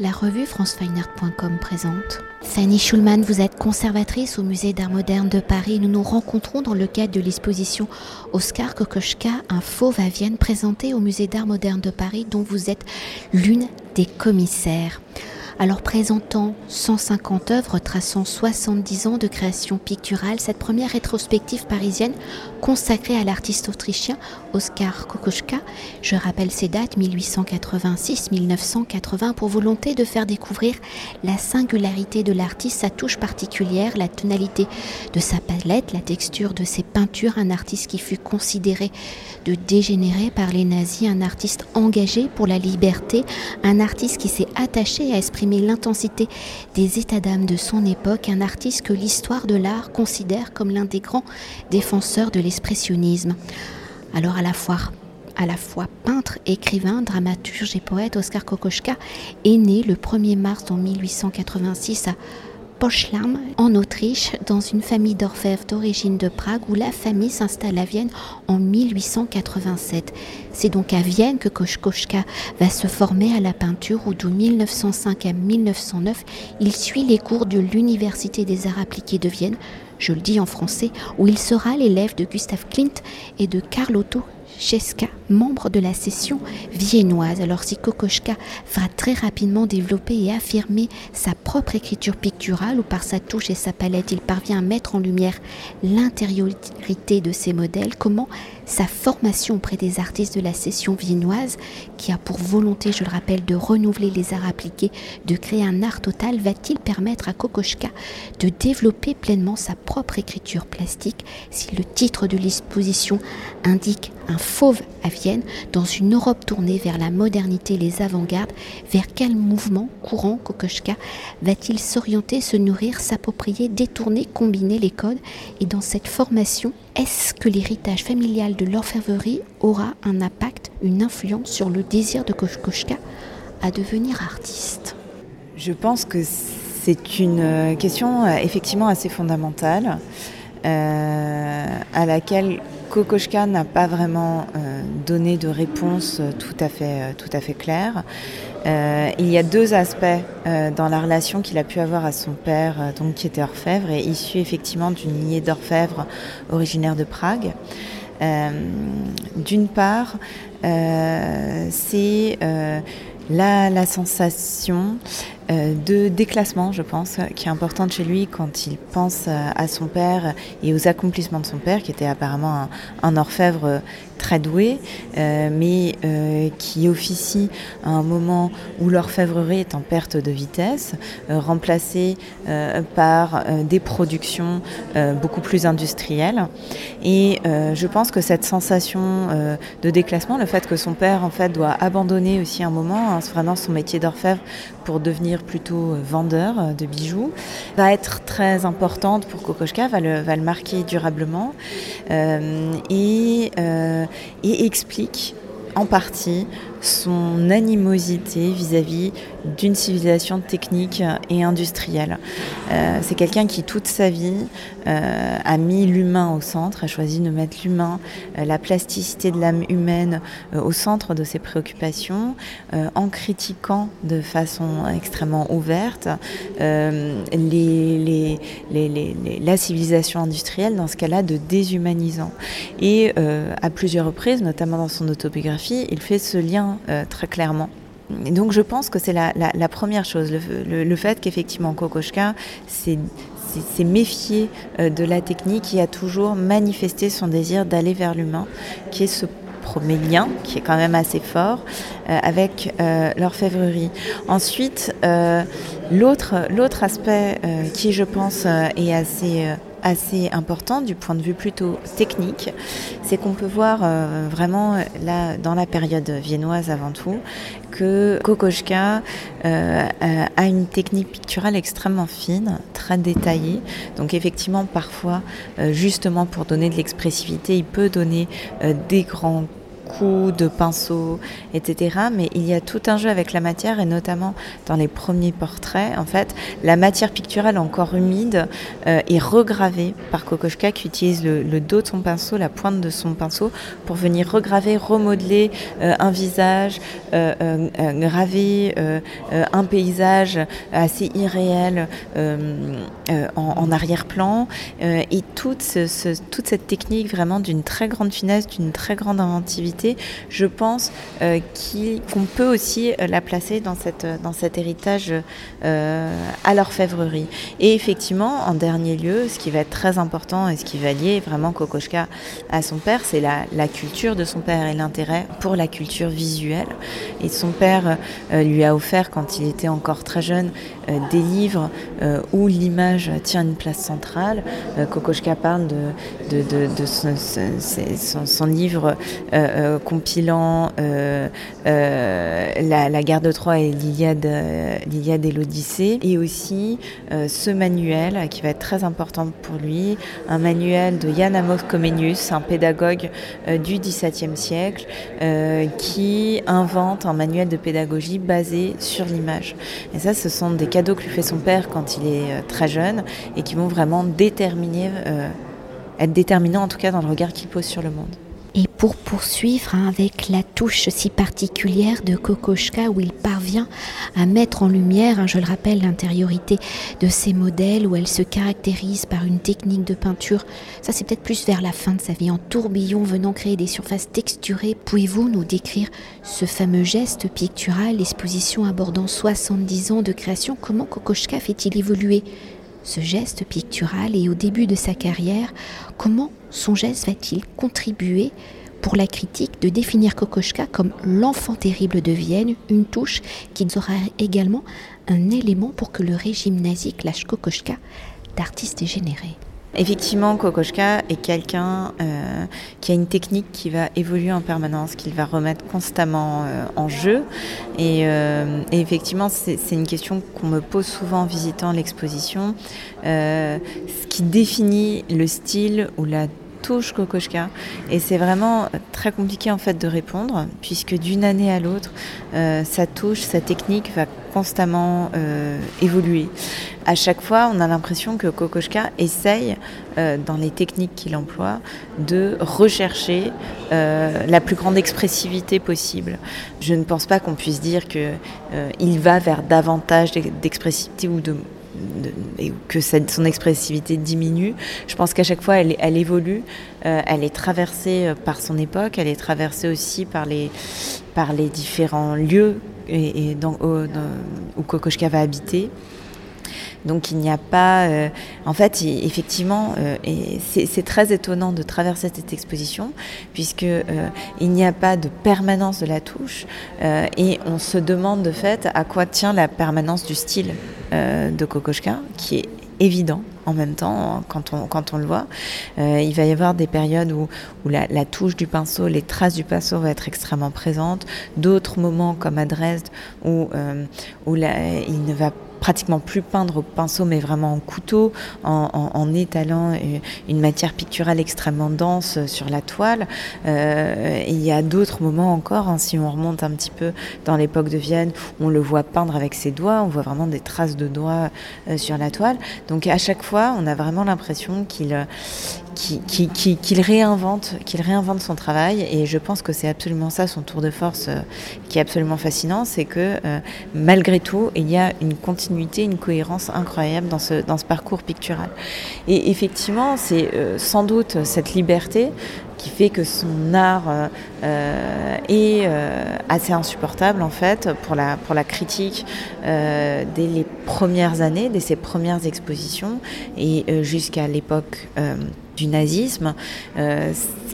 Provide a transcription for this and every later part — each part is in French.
La revue francefineart.com présente. Fanny Schulman, vous êtes conservatrice au musée d'art moderne de Paris. Nous nous rencontrons dans le cadre de l'exposition Oscar Kokoschka, un fauve à Vienne présenté au musée d'art moderne de Paris dont vous êtes l'une des commissaires alors présentant 150 œuvres traçant 70 ans de création picturale, cette première rétrospective parisienne consacrée à l'artiste autrichien Oskar Kokoschka, je rappelle ses dates 1886-1980 pour volonté de faire découvrir la singularité de l'artiste, sa touche particulière, la tonalité de sa palette, la texture de ses peintures, un artiste qui fut considéré de dégénéré par les nazis, un artiste engagé pour la liberté, un artiste qui s'est attaché à exprimer l'intensité des états d'âme de son époque, un artiste que l'histoire de l'art considère comme l'un des grands défenseurs de l'expressionnisme. Alors à la fois la fois peintre, écrivain, dramaturge et poète, Oskar Kokoschka est né le 1er mars en 1886 à Poschlam, en Autriche, dans une famille d'orfèvres d'origine de Prague, où la famille s'installe à Vienne en 1887. C'est donc à Vienne que Kokoschka va se former à la peinture, où de 1905 à 1909, il suit les cours de l'Université des arts appliqués de Vienne, je le dis en français, où il sera l'élève de Gustav Klimt et de Karl Otto Cheska, membre de la session viennoise. Alors si Kokoschka va très rapidement développer et affirmer sa propre écriture picturale, où par sa touche et sa palette, il parvient à mettre en lumière l'intériorité de ses modèles, comment sa formation auprès des artistes de la session viennoise, qui a pour volonté, je le rappelle, de renouveler les arts appliqués, de créer un art total, va-t-il permettre à Kokoschka de développer pleinement sa propre écriture plastique si le titre de l'exposition indique un fauve à Vienne, dans une Europe tournée vers la modernité et les avant-gardes, vers quel mouvement courant Kokoschka va-t-il s'orienter, se nourrir, s'approprier, détourner, combiner les codes? Et dans cette formation, est-ce que l'héritage familial de l'orfèvrerie aura un impact, une influence sur le désir de Kokoschka à devenir artiste? Je pense que c'est une euh, question euh, effectivement assez fondamentale euh, à laquelle Kokoschka n'a pas vraiment donné de réponse tout à fait claire. Il y a deux aspects dans la relation qu'il a pu avoir à son père, donc qui était orfèvre et issu effectivement d'une lignée d'orfèvres originaire de Prague. D'une part, c'est la, sensation euh, de déclassement, je pense, qui est importante chez lui quand il pense euh, à son père et aux accomplissements de son père, qui était apparemment un, orfèvre très doué, euh, mais qui officie à un moment où l'orfèvrerie est en perte de vitesse, remplacée par des productions beaucoup plus industrielles. Et je pense que cette sensation de déclassement, le fait que son père en fait doit abandonner aussi un moment hein, vraiment son métier d'orfèvre pour devenir plutôt euh, vendeur euh, de bijoux, va être très importante pour Kokoschka, va le, marquer durablement euh, et, et explique en partie son animosité vis-à-vis d'une civilisation technique et industrielle. Euh, c'est quelqu'un qui toute sa vie euh, a mis l'humain au centre, a choisi de mettre l'humain, euh, la plasticité de l'âme humaine au centre de ses préoccupations, en critiquant de façon extrêmement ouverte la civilisation industrielle, dans ce cas-là de déshumanisant. Et à plusieurs reprises, notamment dans son autobiographie, il fait ce lien euh, très clairement. Et donc je pense que c'est la, première chose, le, fait qu'effectivement Kokoschka s'est méfié euh, de la technique qui a toujours manifesté son désir d'aller vers l'humain, qui est ce premier lien, qui est quand même assez fort, euh, avec l'orfèvrerie. Ensuite, l'autre aspect qui, je pense, est assez assez important du point de vue plutôt technique, c'est qu'on peut voir euh, vraiment là dans la période viennoise avant tout que Kokoschka euh, a une technique picturale extrêmement fine, très détaillée. Donc effectivement parfois euh, justement pour donner de l'expressivité, il peut donner des grands coups, de pinceaux, etc. Mais il y a tout un jeu avec la matière et notamment dans les premiers portraits, en fait, la matière picturale encore humide euh, est regravée par Kokoschka qui utilise le, dos de son pinceau, la pointe de son pinceau pour venir regraver, remodeler euh, un visage, euh, graver un paysage assez irréel en, arrière-plan et toute, toute cette technique vraiment d'une très grande finesse, d'une très grande inventivité, je pense qu'on peut aussi la placer dans, dans cet héritage à l'orfèvrerie. Et effectivement, en dernier lieu, ce qui va être très important et ce qui va lier vraiment Kokoschka à son père, c'est la, culture de son père et l'intérêt pour la culture visuelle. Et son père euh, lui a offert, quand il était encore très jeune, euh, des livres euh, où l'image tient une place centrale. Kokoschka parle de, son, livre compilant la, guerre de Troie et l'Iliade et l'Odyssée, et aussi ce manuel qui va être très important pour lui, un manuel de Jan Amos Comenius, un pédagogue euh, du XVIIe siècle, euh, qui invente un manuel de pédagogie basé sur l'image. Et ça, ce sont des cadeaux que lui fait son père quand il est euh, très jeune et qui vont vraiment déterminer, être déterminants en tout cas dans le regard qu'il pose sur le monde. Et pour poursuivre hein, avec la touche si particulière de Kokoschka où il parvient à mettre en lumière, hein, je le rappelle, l'intériorité de ces modèles où elle se caractérise par une technique de peinture, ça c'est peut-être plus vers la fin de sa vie, en tourbillon venant créer des surfaces texturées. Pouvez-vous nous décrire ce fameux geste pictural, l'exposition abordant 70 ans de création? Comment Kokoschka fait-il évoluer ce geste pictural et au début de sa carrière, comment son geste va-t-il contribuer pour la critique de définir Kokoschka comme l'enfant terrible de Vienne, une touche qui sera également un élément pour que le régime nazi clash Kokoschka d'artiste dégénéré Effectivement, Kokoschka est quelqu'un euh, qui a une technique qui va évoluer en permanence, qu'il va remettre constamment euh, en jeu. Euh, et, effectivement, c'est une question qu'on me pose souvent en visitant l'exposition. ce qui définit le style ou la touche Kokoschka et c'est vraiment très compliqué en fait de répondre puisque d'une année à l'autre sa touche, sa technique va constamment évoluer à chaque fois, on a l'impression que Kokoschka essaye, euh, dans les techniques qu'il emploie, de rechercher euh, la plus grande expressivité possible. Je ne pense pas qu'on puisse dire qu'il euh, va vers davantage d'expressivité ou que son expressivité diminue. Je pense qu'à chaque fois, elle, évolue, elle est traversée par son époque, elle est traversée aussi par les différents lieux où Kokoschka va habiter. Donc il n'y a pas, euh, en fait, effectivement, euh, c'est très étonnant de traverser cette exposition puisque euh, il n'y a pas de permanence de la touche et on se demande de fait à quoi tient la permanence du style de Kokoschka, qui est évident en même temps quand on, quand on le voit. il va y avoir des périodes où, où la, touche du pinceau, les traces du pinceau vont être extrêmement présentes, d'autres moments comme à Dresde où, où la, il ne va pratiquement plus peindre au pinceau, mais vraiment en couteau, en, étalant une matière picturale extrêmement dense sur la toile. Euh, il y a d'autres moments encore, hein, si on remonte un petit peu dans l'époque de Vienne, on le voit peindre avec ses doigts, on voit vraiment des traces de doigts euh, sur la toile. Donc à chaque fois, on a vraiment l'impression qu'il qu'il réinvente, qu'il réinvente son travail. Et je pense que c'est absolument ça son tour de force euh, qui est absolument fascinant, c'est que euh, malgré tout, il y a une continuité, une cohérence incroyable dans ce, parcours pictural. Et effectivement, c'est euh, sans doute cette liberté qui fait que son art est assez insupportable en fait pour la, pour la critique dès les premières années, dès ses premières expositions et jusqu'à l'époque du nazisme.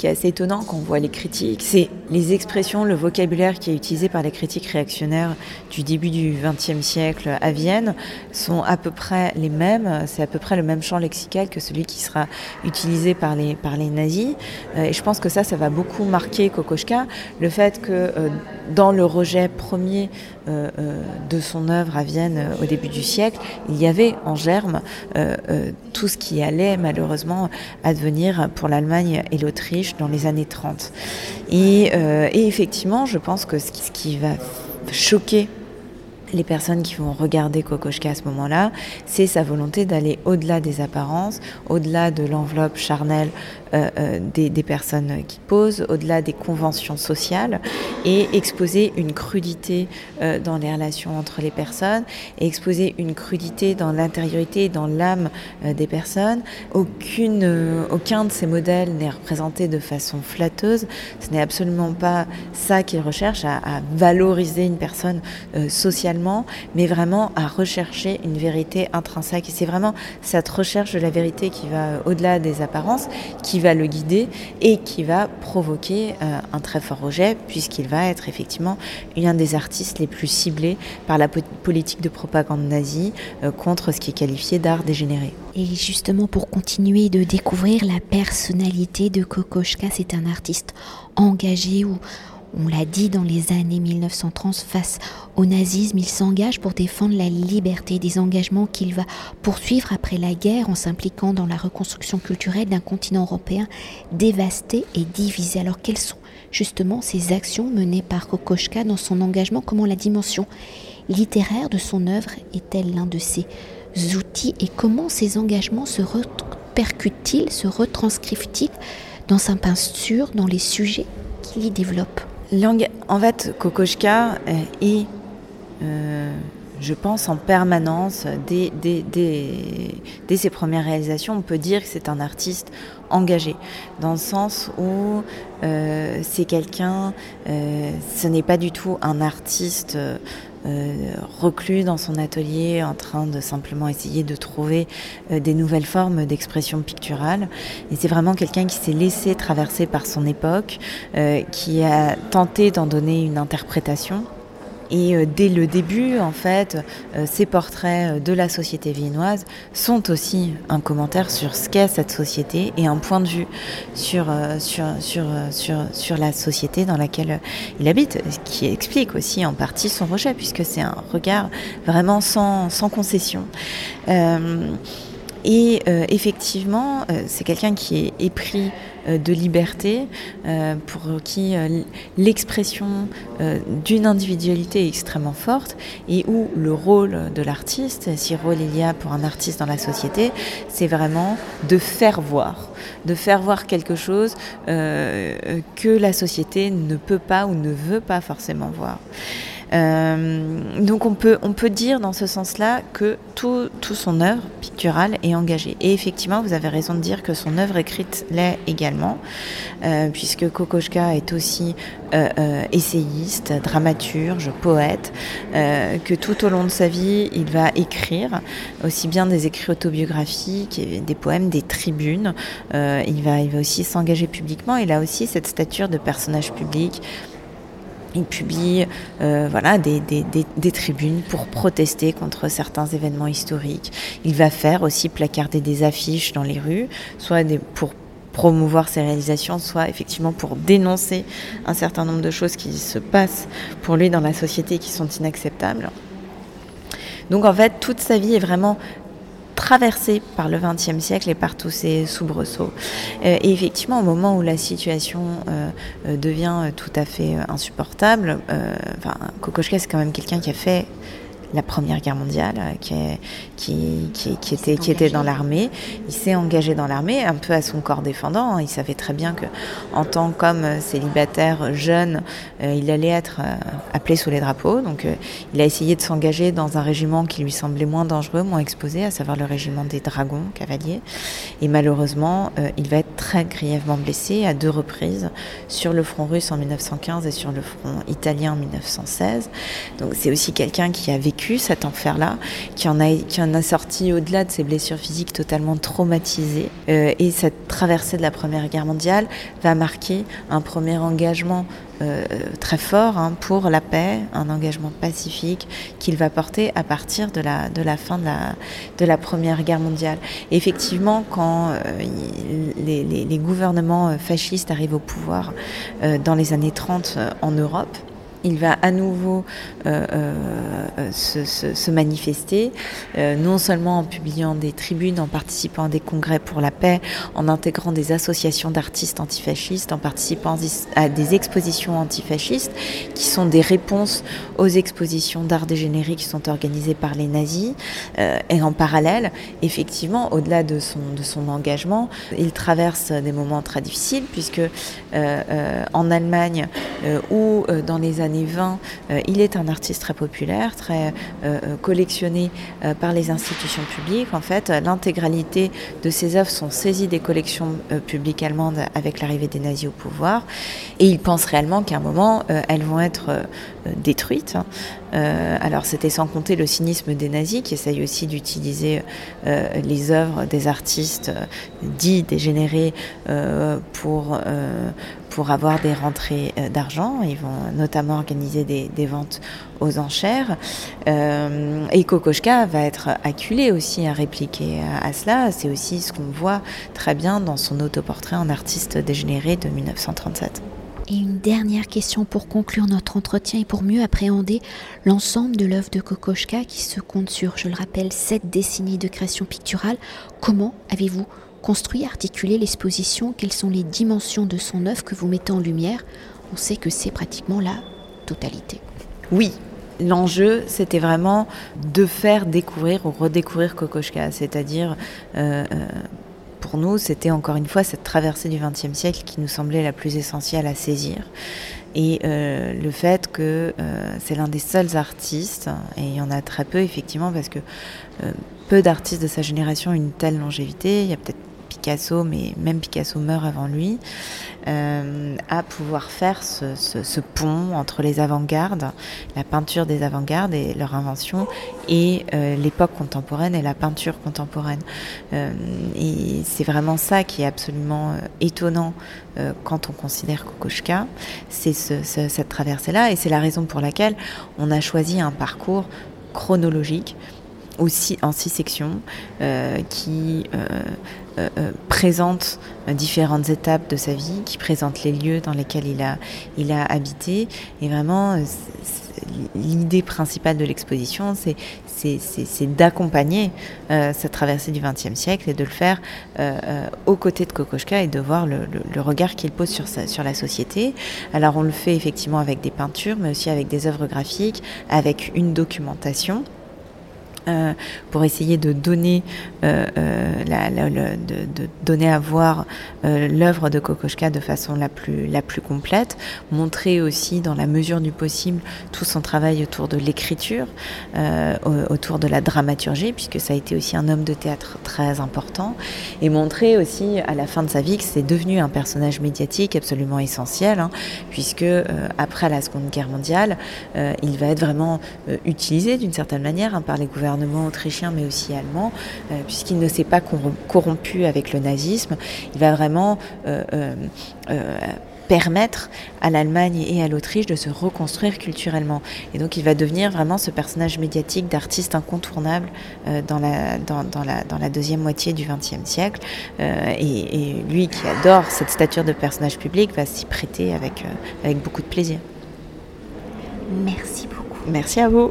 Euh, qui est assez étonnant quand on voit les critiques, c'est les expressions, le vocabulaire qui est utilisé par les critiques réactionnaires du début du XXe siècle à Vienne sont à peu près les mêmes. C'est à peu près le même champ lexical que celui qui sera utilisé par les, par les nazis. Euh, et je pense que ça, ça va beaucoup marquer Kokoschka. Le fait que euh, dans le rejet premier de son œuvre à Vienne au début du siècle, il y avait en germe tout ce qui allait malheureusement advenir pour l'Allemagne et l'Autriche dans les années 30. Et et effectivement, je pense que ce qui va choquer les personnes qui vont regarder Kokoschka à ce moment-là, c'est sa volonté d'aller au-delà des apparences, au-delà de l'enveloppe charnelle euh, euh, des, personnes qui posent, au-delà des conventions sociales, et exposer une crudité euh, dans les relations entre les personnes, et exposer une crudité dans l'intériorité, dans l'âme des personnes. Aucun de ces modèles n'est représenté de façon flatteuse. Ce n'est absolument pas ça qu'il recherche, à, à, valoriser une personne socialement, mais vraiment à rechercher une vérité intrinsèque. C'est vraiment cette recherche de la vérité qui va au-delà des apparences, qui va le guider et qui va provoquer euh, un très fort rejet puisqu'il va être effectivement un des artistes les plus ciblés par la politique de propagande nazie euh, contre ce qui est qualifié d'art dégénéré. Et justement pour continuer de découvrir la personnalité de Kokoschka, c'est un artiste engagé ou on l'a dit dans les années 1930, face au nazisme, il s'engage pour défendre la liberté, des engagements qu'il va poursuivre après la guerre en s'impliquant dans la reconstruction culturelle d'un continent européen dévasté et divisé. Alors quelles sont justement ces actions menées par Kokoschka dans son engagement? Comment la dimension littéraire de son œuvre est-elle l'un de ses outils? Et comment ces engagements se répercutent-ils, se retranscrivent-ils dans sa peinture, dans les sujets qu'il y développe? En fait, Kokoschka est, euh, je pense, en permanence, dès, ses premières réalisations, on peut dire que c'est un artiste engagé, dans le sens où euh, c'est quelqu'un, euh, ce n'est pas du tout un artiste euh, reclus dans son atelier en train de simplement essayer de trouver euh, des nouvelles formes d'expression picturale. Et c'est vraiment quelqu'un qui s'est laissé traverser par son époque, qui a tenté d'en donner une interprétation et euh, dès le début, en fait, euh, ces portraits euh, de la société viennoise sont aussi un commentaire sur ce qu'est cette société et un point de vue sur, sur, sur, sur, sur la société dans laquelle il habite, ce qui explique aussi en partie son rejet, puisque c'est un regard vraiment sans, sans concession. Et euh, effectivement, euh, c'est quelqu'un qui est épris euh, de liberté, pour qui l'expression d'une individualité est extrêmement forte, et où le rôle de l'artiste, si rôle il y a pour un artiste dans la société, c'est vraiment de faire voir, de faire voir quelque chose que la société ne peut pas ou ne veut pas forcément voir. Euh, donc on peut, on peut dire dans ce sens-là que tout, tout son œuvre picturale est engagée. Et effectivement, vous avez raison de dire que son œuvre écrite l'est également, euh, puisque Kokoschka est aussi euh, essayiste, dramaturge, poète, que tout au long de sa vie, il va écrire aussi bien des écrits autobiographiques, des poèmes, des tribunes. il, va, il va aussi s'engager publiquement. Il a aussi cette stature de personnage public il publie euh, voilà, des, des, des, tribunes pour protester contre certains événements historiques. Il va faire aussi placarder des affiches dans les rues, soit pour promouvoir ses réalisations, soit effectivement pour dénoncer un certain nombre de choses qui se passent pour lui dans la société qui sont inacceptables. Donc en fait, toute sa vie est vraiment traversé par le XXe siècle et par tous ces soubresauts. Euh, et effectivement, au moment où la situation euh, euh, devient tout à fait insupportable, enfin, Kokoschka, c'est quand même quelqu'un qui a fait la Première Guerre mondiale, euh, qui, qui, qui, qui était, qui était dans l'armée. Il s'est engagé dans l'armée, un peu à son corps défendant. Il savait très bien que, en tant qu'homme célibataire jeune, euh, il allait être euh, appelé sous les drapeaux. Donc, il a essayé de s'engager dans un régiment qui lui semblait moins dangereux, moins exposé, à savoir le régiment des dragons cavaliers. Et malheureusement, il va être très grièvement blessé à deux reprises sur le front russe en 1915 et sur le front italien en 1916. Donc, c'est aussi quelqu'un qui a vécu cet enfer-là, qui en a, qui en a sorti au-delà de ses blessures physiques totalement traumatisées. Euh, et cette traversée de la Première Guerre mondiale va marquer un premier engagement euh, très fort hein, pour la paix, un engagement pacifique qu'il va porter à partir de la, de la fin de la, de la Première Guerre mondiale. effectivement, quand euh, les, les, gouvernements fascistes arrivent au pouvoir dans les années 30 en Europe, il va à nouveau euh, euh, se, manifester, euh, non seulement en publiant des tribunes, en participant à des congrès pour la paix, en intégrant des associations d'artistes antifascistes, en participant à des expositions antifascistes, qui sont des réponses aux expositions d'art dégénéré qui sont organisées par les nazis. et en parallèle, effectivement, au-delà de son, de son engagement, il traverse des moments très difficiles, puisque en Allemagne ou dans les années années 20, euh, il est un artiste très populaire, très euh, euh, collectionné par les institutions publiques. En fait, l'intégralité de ses œuvres sont saisies des collections publiques allemandes avec l'arrivée des nazis au pouvoir. Et il pense réellement qu'à un moment, elles vont être détruites. alors c'était sans compter le cynisme des nazis qui essayent aussi d'utiliser les œuvres des artistes dits dégénérés pour, pour avoir des rentrées d'argent. Ils vont notamment organiser des, ventes aux enchères. Euh, et Kokoschka va être acculé aussi à répliquer à, cela. C'est aussi ce qu'on voit très bien dans son autoportrait en artiste dégénéré de 1937. Et une dernière question pour conclure notre entretien et pour mieux appréhender l'ensemble de l'œuvre de Kokoschka qui se compte sur, je le rappelle, sept décennies de création picturale. Comment avez-vous construit, articulé l'exposition Quelles sont les dimensions de son œuvre que vous mettez en lumière On sait que c'est pratiquement là totalité. Oui, l'enjeu, c'était vraiment de faire découvrir ou redécouvrir Kokoschka, c'est-à-dire, euh, euh, pour nous, c'était encore une fois cette traversée du XXe siècle qui nous semblait la plus essentielle à saisir. Et euh, le fait que c'est l'un des seuls artistes, et il y en a très peu effectivement, parce que peu d'artistes de sa génération ont une telle longévité, il y a peut-être Picasso, mais même Picasso meurt avant lui, euh, à pouvoir faire ce, pont entre les avant-gardes, la peinture des avant-gardes et leur invention, et euh, l'époque contemporaine et la peinture contemporaine. Euh, et c'est vraiment ça qui est absolument étonnant quand on considère Kokoschka, c'est cette traversée-là, et c'est la raison pour laquelle on a choisi un parcours chronologique aussi en six sections qui euh, euh, présente différentes étapes de sa vie, qui présente les lieux dans lesquels il a, il a habité. Et vraiment, euh, l'idée principale de l'exposition, c'est d'accompagner cette traversée du XXe siècle et de le faire aux côtés de Kokoschka et de voir le, regard qu'il pose sur, sur la société. Alors on le fait effectivement avec des peintures, mais aussi avec des œuvres graphiques, avec une documentation. Euh, pour essayer de donner, euh, euh, de, donner à voir l'œuvre de Kokoschka de façon la plus, la plus complète, montrer aussi dans la mesure du possible tout son travail autour de l'écriture, autour de la dramaturgie, puisque ça a été aussi un homme de théâtre très important, et montrer aussi à la fin de sa vie que c'est devenu un personnage médiatique absolument essentiel, hein, puisque après la Seconde Guerre mondiale, il va être vraiment utilisé d'une certaine manière hein, par les gouvernements autrichien mais aussi allemand, euh, puisqu'il ne s'est pas corrompu avec le nazisme. Il va vraiment euh, euh, permettre à l'Allemagne et à l'Autriche de se reconstruire culturellement. Et donc il va devenir vraiment ce personnage médiatique d'artiste incontournable dans, la, dans, la, dans, la, deuxième moitié du XXe siècle. et, et, lui qui adore cette stature de personnage public va s'y prêter avec, avec beaucoup de plaisir. Merci beaucoup. Merci à vous.